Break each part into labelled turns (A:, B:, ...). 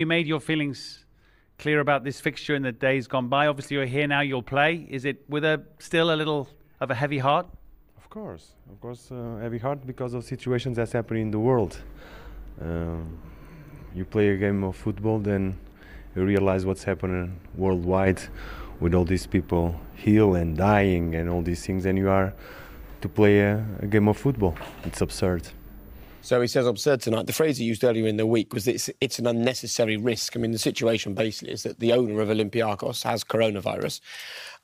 A: You made your feelings clear about this fixture in the days gone by. Obviously, you're here now. You'll play. Is it with a still a little of a heavy heart?
B: Of course, of course, uh, heavy heart because of situations that's happening in the world. Um, you play a game of football, then you realize what's happening worldwide with all these people heal and dying and all these things, and you are to play a, a game of football. It's absurd.
C: So he says absurd tonight. The phrase he used earlier in the week was that it's, it's an unnecessary risk. I mean, the situation basically is that the owner of Olympiacos has coronavirus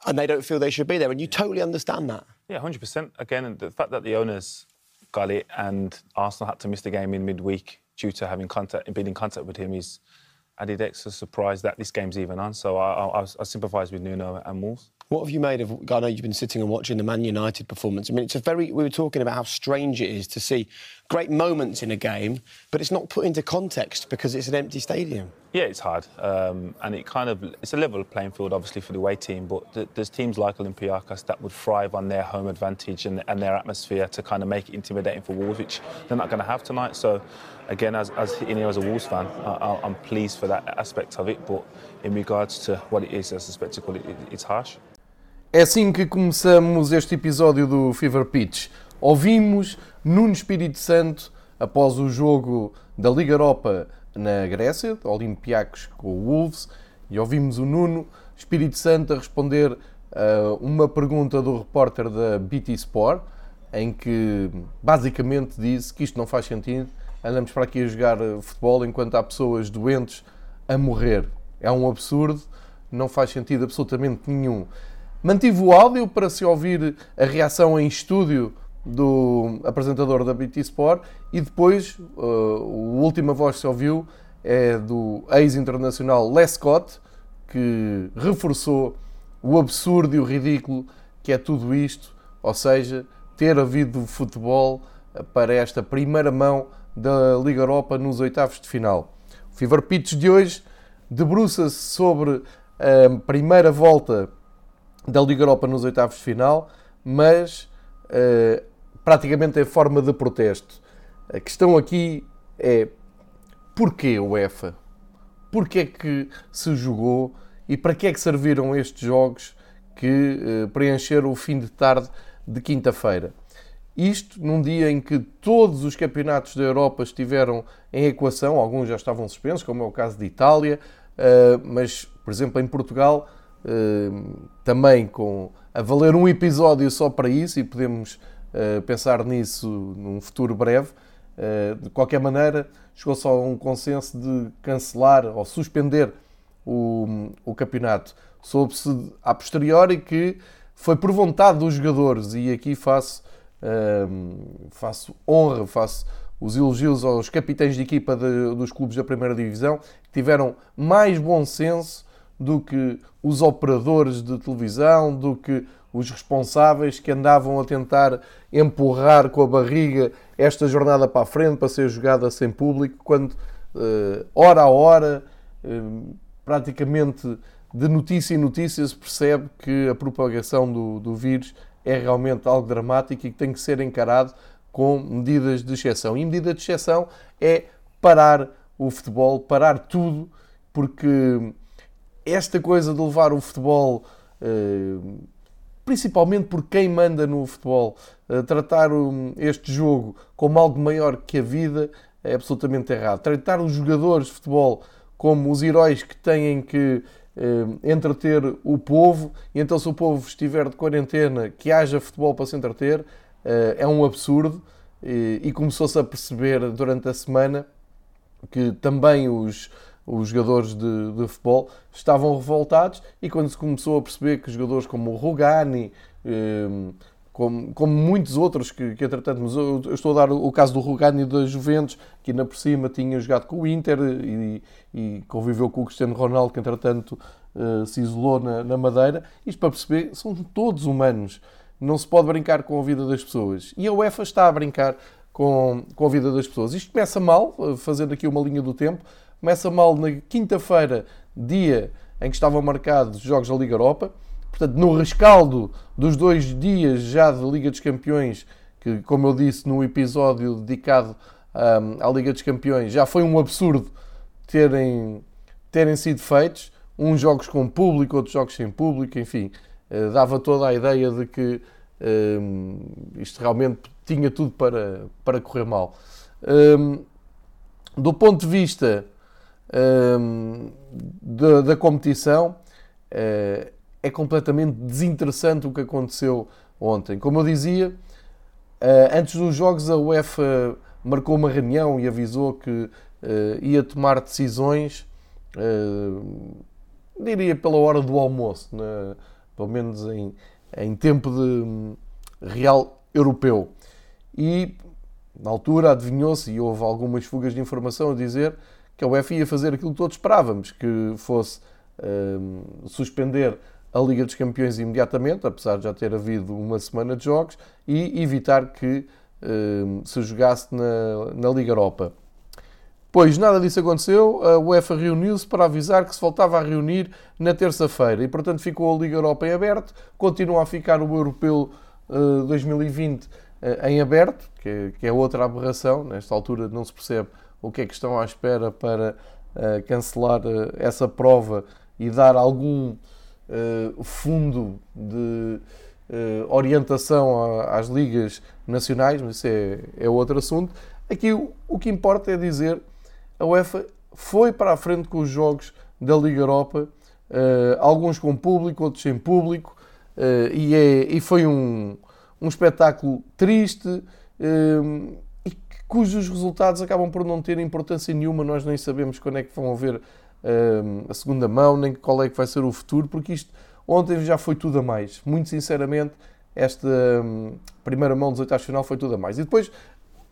C: and they don't feel they should be there. And you totally understand that.
D: Yeah, 100%. Again, the fact that the owners got it and Arsenal had to miss the game in midweek due to having contact, been in contact with him is added extra surprise that this game's even on. So I, I, I sympathise with Nuno and Wolves.
C: What have you made of? I know you've been sitting and watching the Man United performance. I mean, it's a very. We were talking about how strange it is to see great moments in a game, but it's not put into context because it's an empty stadium.
D: Yeah, it's hard, um, and it kind of it's a level playing field, obviously for the away team. But th- there's teams like Olympiacos that would thrive on their home advantage and, and their atmosphere to kind of make it intimidating for Wolves, which they're not going to have tonight. So, again, as as you know, as a Wolves fan, I, I'm pleased for that aspect of it. But in regards to what it is as a spectacle, it, it, it's harsh.
E: É assim que começamos este episódio do Fever Pitch. Ouvimos Nuno Espírito Santo após o jogo da Liga Europa na Grécia, Olympiacos com o Wolves, e ouvimos o Nuno Espírito Santo a responder a uma pergunta do repórter da BT Sport, em que basicamente disse que isto não faz sentido, andamos para aqui a jogar futebol enquanto há pessoas doentes a morrer. É um absurdo, não faz sentido absolutamente nenhum. Mantive o áudio para se ouvir a reação em estúdio do apresentador da BT Sport e depois uh, a última voz que se ouviu é do ex-internacional Lescott que reforçou o absurdo e o ridículo que é tudo isto, ou seja, ter havido futebol para esta primeira mão da Liga Europa nos oitavos de final. O Fever Pitch de hoje debruça-se sobre a primeira volta da Liga Europa nos oitavos de final, mas uh, praticamente em forma de protesto. A questão aqui é porquê o UEFA? Porquê é que se jogou e para que é que serviram estes jogos que uh, preencheram o fim de tarde de quinta-feira? Isto num dia em que todos os campeonatos da Europa estiveram em equação, alguns já estavam suspensos, como é o caso de Itália, uh, mas, por exemplo, em Portugal também com a valer um episódio só para isso e podemos pensar nisso num futuro breve. Uh, de qualquer maneira, chegou só um consenso de cancelar ou suspender o, o campeonato. Soube-se a posteriori que foi por vontade dos jogadores e aqui faço, uh, faço honra, faço os elogios aos capitães de equipa de, dos clubes da primeira divisão que tiveram mais bom senso do que os operadores de televisão, do que os responsáveis que andavam a tentar empurrar com a barriga esta jornada para a frente para ser jogada sem público, quando uh, hora a hora, uh, praticamente de notícia em notícia, se percebe que a propagação do, do vírus é realmente algo dramático e que tem que ser encarado com medidas de exceção. E medida de exceção é parar o futebol, parar tudo, porque esta coisa de levar o futebol, eh, principalmente por quem manda no futebol, tratar este jogo como algo maior que a vida é absolutamente errado. Tratar os jogadores de futebol como os heróis que têm que eh, entreter o povo, e então se o povo estiver de quarentena, que haja futebol para se entreter, eh, é um absurdo. E começou-se a perceber durante a semana que também os, os jogadores de, de, futebol estavam revoltados e quando se começou a perceber que jogadores como o Rugani, eh, como, como, muitos outros que, que entretanto, eu, eu estou a dar o caso do Rugani da Juventus, que ainda por cima tinha jogado com o Inter e, e conviveu com o Cristiano Ronaldo, que entretanto eh, se isolou na, na Madeira. Isto para perceber, são todos humanos. Não se pode brincar com a vida das pessoas. E a UEFA está a brincar com, com a vida das pessoas. Isto começa mal, eh, fazendo aqui uma linha do tempo, Começa mal na quinta-feira, dia em que estavam marcados os Jogos da Liga Europa. Portanto, no rescaldo dos dois dias já de Liga dos Campeões, que, como eu disse no episódio dedicado um, à Liga dos Campeões, já foi um absurdo terem, terem sido feitos, uns jogos com público, outros jogos sem público, enfim, uh, dava toda a ideia de que um, isto realmente tinha tudo para, para correr mal. Um, do ponto de vista um, da, da, competição, uh, é completamente desinteressante o que aconteceu ontem. Como eu dizia, uh, antes dos jogos a UEFA marcou uma reunião e avisou que uh, ia tomar decisões, diria pela hora do almoço, na, pelo menos em, em tempo de hum, real europeu. E na altura adivinhou-se, e houve algumas fugas de informação a dizer que a UEFA ia fazer aquilo que todos esperávamos, que fosse hum, suspender a Liga dos Campeões imediatamente, apesar de já ter havido uma semana de jogos, e evitar que hum, se jogasse na, na Liga Europa. Pois nada disso aconteceu, a UEFA reuniu-se para avisar que se voltava a reunir na terça-feira e, portanto, ficou a Liga Europa em aberto, continua a ficar o Europeu uh, 2020 uh, em aberto, que, que, é outra aberração, nesta altura não se percebe o que é que estão à espera para uh, cancelar eh, essa prova e dar algum fundo de orientação às ligas nacionais, mas isso é, é outro assunto. Aqui o, o que importa é dizer a UEFA foi para a frente com os jogos da Liga Europa, uh, alguns com público, outros sem público, uh, e, é, e, foi um, um espetáculo triste uh, cujos resultados acabam por não ter importância nenhuma. Nós nem sabemos quando é que vão haver a segunda mão, nem qual é que vai ser o futuro, porque isto ontem já foi tudo a mais. Muito sinceramente, esta um, primeira mão dos oitavos final foi tudo a mais. E depois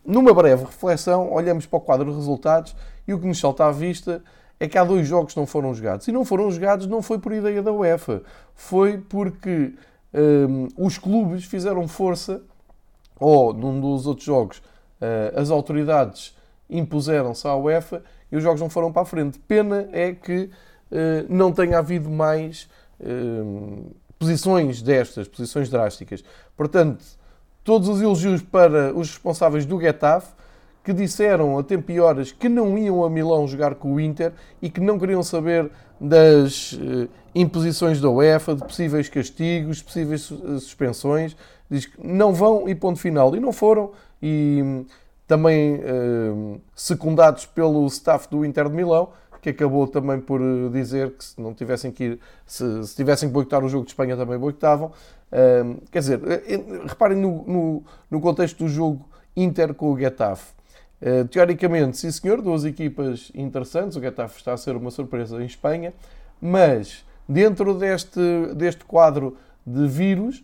E: numa breve reflexão, olhamos para o quadro de resultados e o que nos salta à vista é que há dois jogos que não foram jogados. E não foram jogados não foi por ideia da UEFA, foi porque um, os clubes fizeram força, ou num dos outros jogos, as autoridades impuseram-se à UEFA e os jogos não foram para a frente. Pena é que uh, não tenha havido mais uh, posições destas, posições drásticas. Portanto, todos os elogios para os responsáveis do Getafe, que disseram a tempo e horas que não iam a Milão jogar com o Inter e que não queriam saber das imposições da UEFA, de possíveis castigos, possíveis eh, suspensões. Diz que não vão e ponto final. E não foram. E um, também uh, secundados pelo staff do Inter de Milão, que acabou também por dizer que se não tivessem que ir, se, se tivessem que boicotar o jogo de Espanha também boicotavam. Um, quer dizer, eh, reparem no, no, no, contexto do jogo Inter com o Getafe. Teoricamente, sim senhor, duas equipas interessantes, o Getafe está a ser uma surpresa em Espanha, mas dentro deste, deste quadro de vírus,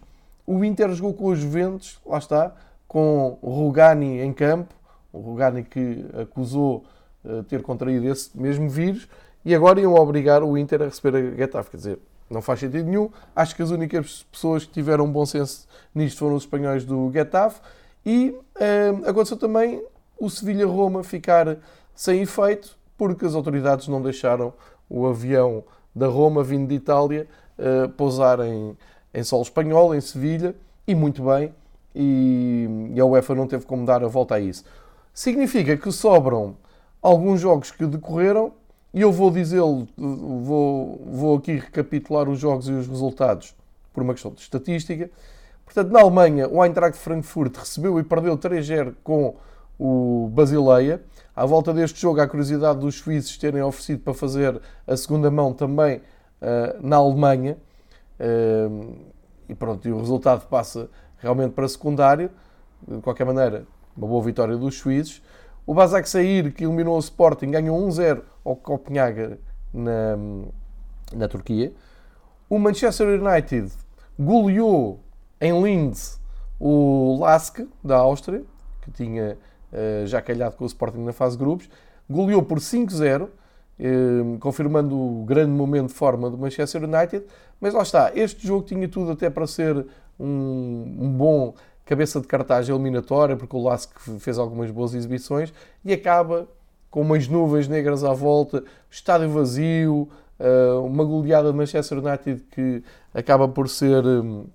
E: o Inter jogou com os Juventus, lá está, com Rugani em campo, o Rugani que acusou uh, ter contraído esse mesmo vírus, e agora iam obrigar o Inter a receber a Getafe. Quer dizer, não faz sentido nenhum. Acho que as únicas pessoas que tiveram bom senso nisto foram os espanhóis do Getafe. E eh, aconteceu também o Sevilha-Roma ficar sem efeito, porque as autoridades não deixaram o avião da Roma, vindo de Itália, eh, pousar em, em solo espanhol, em Sevilha, e muito bem, e, e a UEFA não teve como dar a volta a isso. Significa que sobram alguns jogos que decorreram e eu vou dizê-lo, vou, vou aqui recapitular os jogos e os resultados por uma questão de estatística. Portanto, na Alemanha, o Eintracht Frankfurt recebeu e perdeu 3-0 com o Basileia. À volta deste jogo, há curiosidade dos suíços terem oferecido para fazer a segunda mão também uh, na Alemanha. E pronto, e o resultado passa realmente para secundário. De qualquer maneira, uma boa vitória dos suíços. O Basak Sair, que eliminou o Sporting, ganhou 1-0 ao Copenhaga na, na Turquia. O Manchester United goleou em Linz o Lask, da Áustria, que tinha uh, já calhado com o Sporting na fase de grupos. Goleou por 5-0, uh, eh, confirmando o grande momento de forma do Manchester United. Mas lá está, este jogo tinha tudo até para ser um, um bom cabeça de cartaz eliminatória, porque o Lask fez algumas boas exibições e acaba com umas nuvens negras à volta, estádio vazio, eh, uma goleada de Manchester United que acaba por ser um,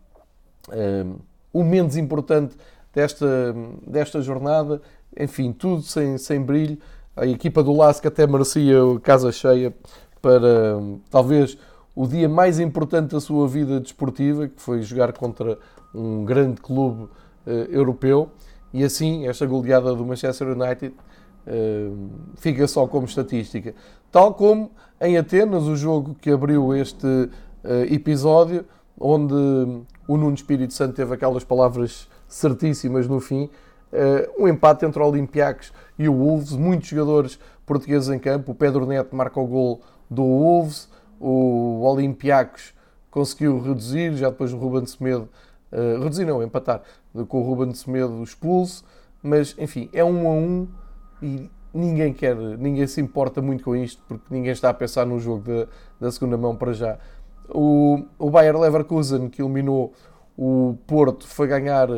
E: um, o menos importante desta, desta jornada. Enfim, tudo sem, sem brilho. A equipa do Lask até merecia casa cheia para talvez o dia mais importante da sua vida desportiva, que foi jogar contra um grande clube uh, europeu. E assim, esta goleada do Manchester United uh, fica só como estatística. Tal como em Atenas, o jogo que abriu este uh, episódio, onde o Nuno Espírito Santo teve aquelas palavras certíssimas no fim, um empate entre Olympiacos e o Wolves, muitos jogadores portugueses em campo, o Pedro Neto marca o gol do Wolves, o Olympiacos conseguiu reduzir, já depois o Ruben Semedo, uh, reduzir não, empatar, com o Ruben Semedo expulso, mas enfim, é um a um e ninguém quer, ninguém se importa muito com isto, porque ninguém está a pensar no jogo da, da segunda mão para já. O, o Bayer Leverkusen, que eliminou o Porto, foi ganhar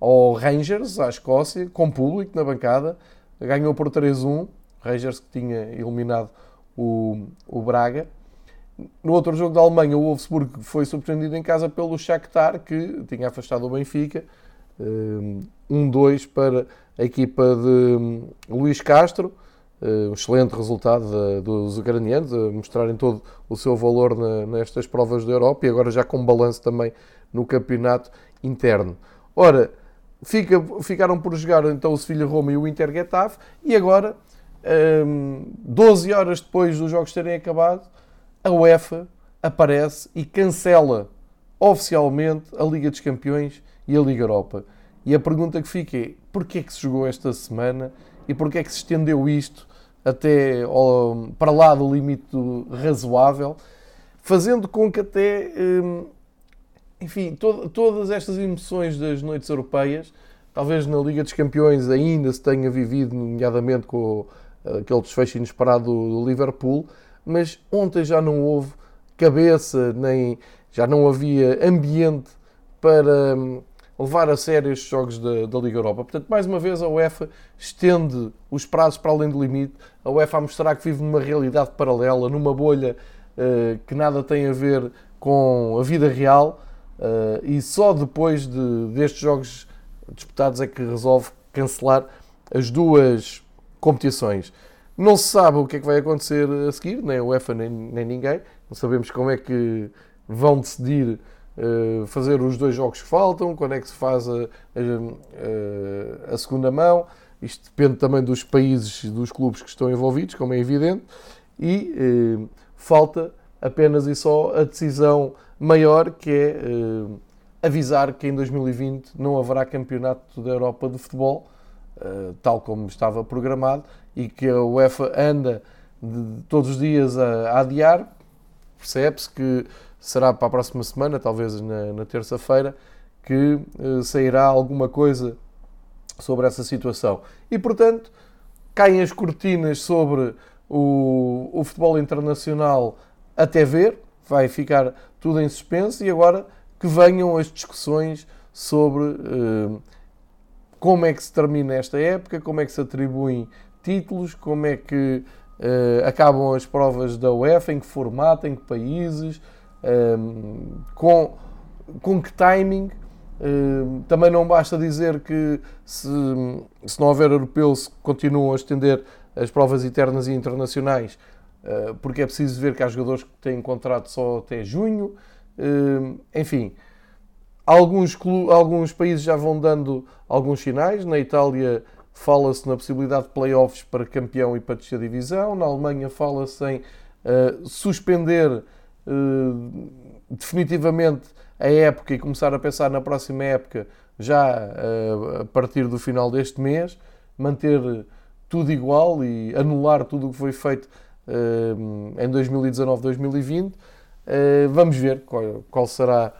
E: ao Rangers, à Escócia, com público na bancada, ganhou por 3-1, Rangers que tinha eliminado o, o Braga. No outro jogo da Alemanha, o Wolfsburg foi surpreendido em casa pelo Shakhtar, que tinha afastado o Benfica. 1-2 um para a equipa de hum, Luís Castro. Um excelente resultado dos ucranianos, a mostrarem todo o seu valor nestas provas da Europa e agora já com balanço também no campeonato interno. Ora, fica, ficaram por jogar então o Sevilha Roma e o Inter Getafe e agora, 12 horas depois dos jogos terem acabado, a UEFA aparece e cancela oficialmente a Liga dos Campeões e a Liga Europa. E a pergunta que fica é: porquê é que se jogou esta semana e porquê é que se estendeu isto até ao, para lá do limite razoável, fazendo com que até, hum, enfim, to, todas estas emoções das noites europeias, talvez na Liga dos Campeões ainda se tenha vivido, nomeadamente com aquele desfecho inesperado do Liverpool, mas ontem já não houve cabeça, nem já não havia ambiente para hum, levar a sério estes jogos da, da, Liga Europa. Portanto, mais uma vez, a UEFA estende os prazos para além do limite, a UEFA a mostrar que vive numa realidade paralela, numa bolha uh, que nada tem a ver com a vida real, uh, e só depois de, destes jogos disputados é que resolve cancelar as duas competições. Não se sabe o que é que vai acontecer a seguir, nem a UEFA nem, nem ninguém. Não sabemos como é que vão decidir uh, fazer os dois jogos que faltam, quando é que se faz a, a, a, segunda mão. Isto depende também dos países e dos clubes que estão envolvidos, como é evidente. E falta apenas e só a decisão maior, que é uh, avisar que em 2020 não haverá campeonato da Europa de futebol eh, tal como estava programado, e que a UEFA anda de, todos os dias a, a adiar. Percebe-se que será para a próxima semana, talvez na, na terça-feira, que uh, sairá alguma coisa sobre essa situação. E, portanto, caem as cortinas sobre o, o futebol internacional até ver, vai ficar tudo em suspenso e agora que venham as discussões sobre uh, como é que se termina esta época, como é que se atribuem títulos, como é que uh, acabam as provas da UEFA, em que formato, em que países, ehm, com, com que timing. Também não basta dizer que se, se não houver europeu se continuam a estender as provas internas e internacionais, porque é preciso ver que há jogadores que têm contrato só até junho. Uh, enfim, Alguns, alguns países já vão dando alguns sinais. Na Itália fala-se na possibilidade de playoffs para campeão e para descer divisão. Na Alemanha fala-se em uh, suspender definitivamente a época e começar a pensar na próxima época já a partir do final deste mês, manter tudo igual e anular tudo o que foi feito em 2019-2020. vamos ver qual, qual será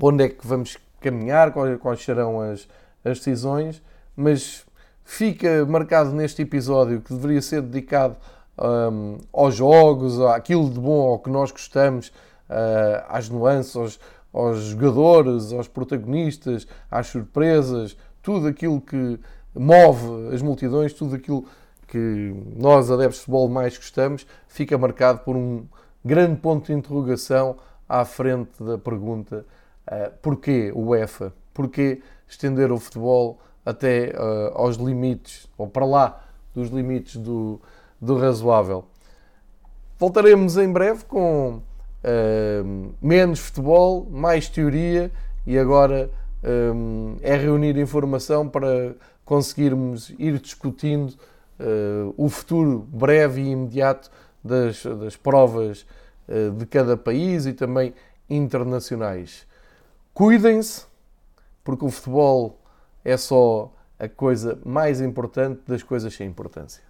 E: onde é que vamos caminhar, quais, serão as, as decisões, mas fica marcado neste episódio que deveria ser dedicado um, aos jogos, àquilo de bom ao que nós gostamos, uh, às nuances, aos, aos, jogadores, aos protagonistas, às surpresas, tudo aquilo que move as multidões, tudo aquilo que nós, adeptos de futebol, mais gostamos, fica marcado por um grande ponto de interrogação à frente da pergunta Uh, porquê o UEFA? Porquê estender o futebol até uh, aos limites, ou para lá dos limites do, do razoável. Voltaremos em breve com uh, menos futebol, mais teoria e agora é reunir informação para conseguirmos ir discutindo uh, o futuro breve e imediato das, das provas uh, de cada país e também internacionais. Cuidem-se, porque o futebol é só a coisa mais importante das coisas sem importância.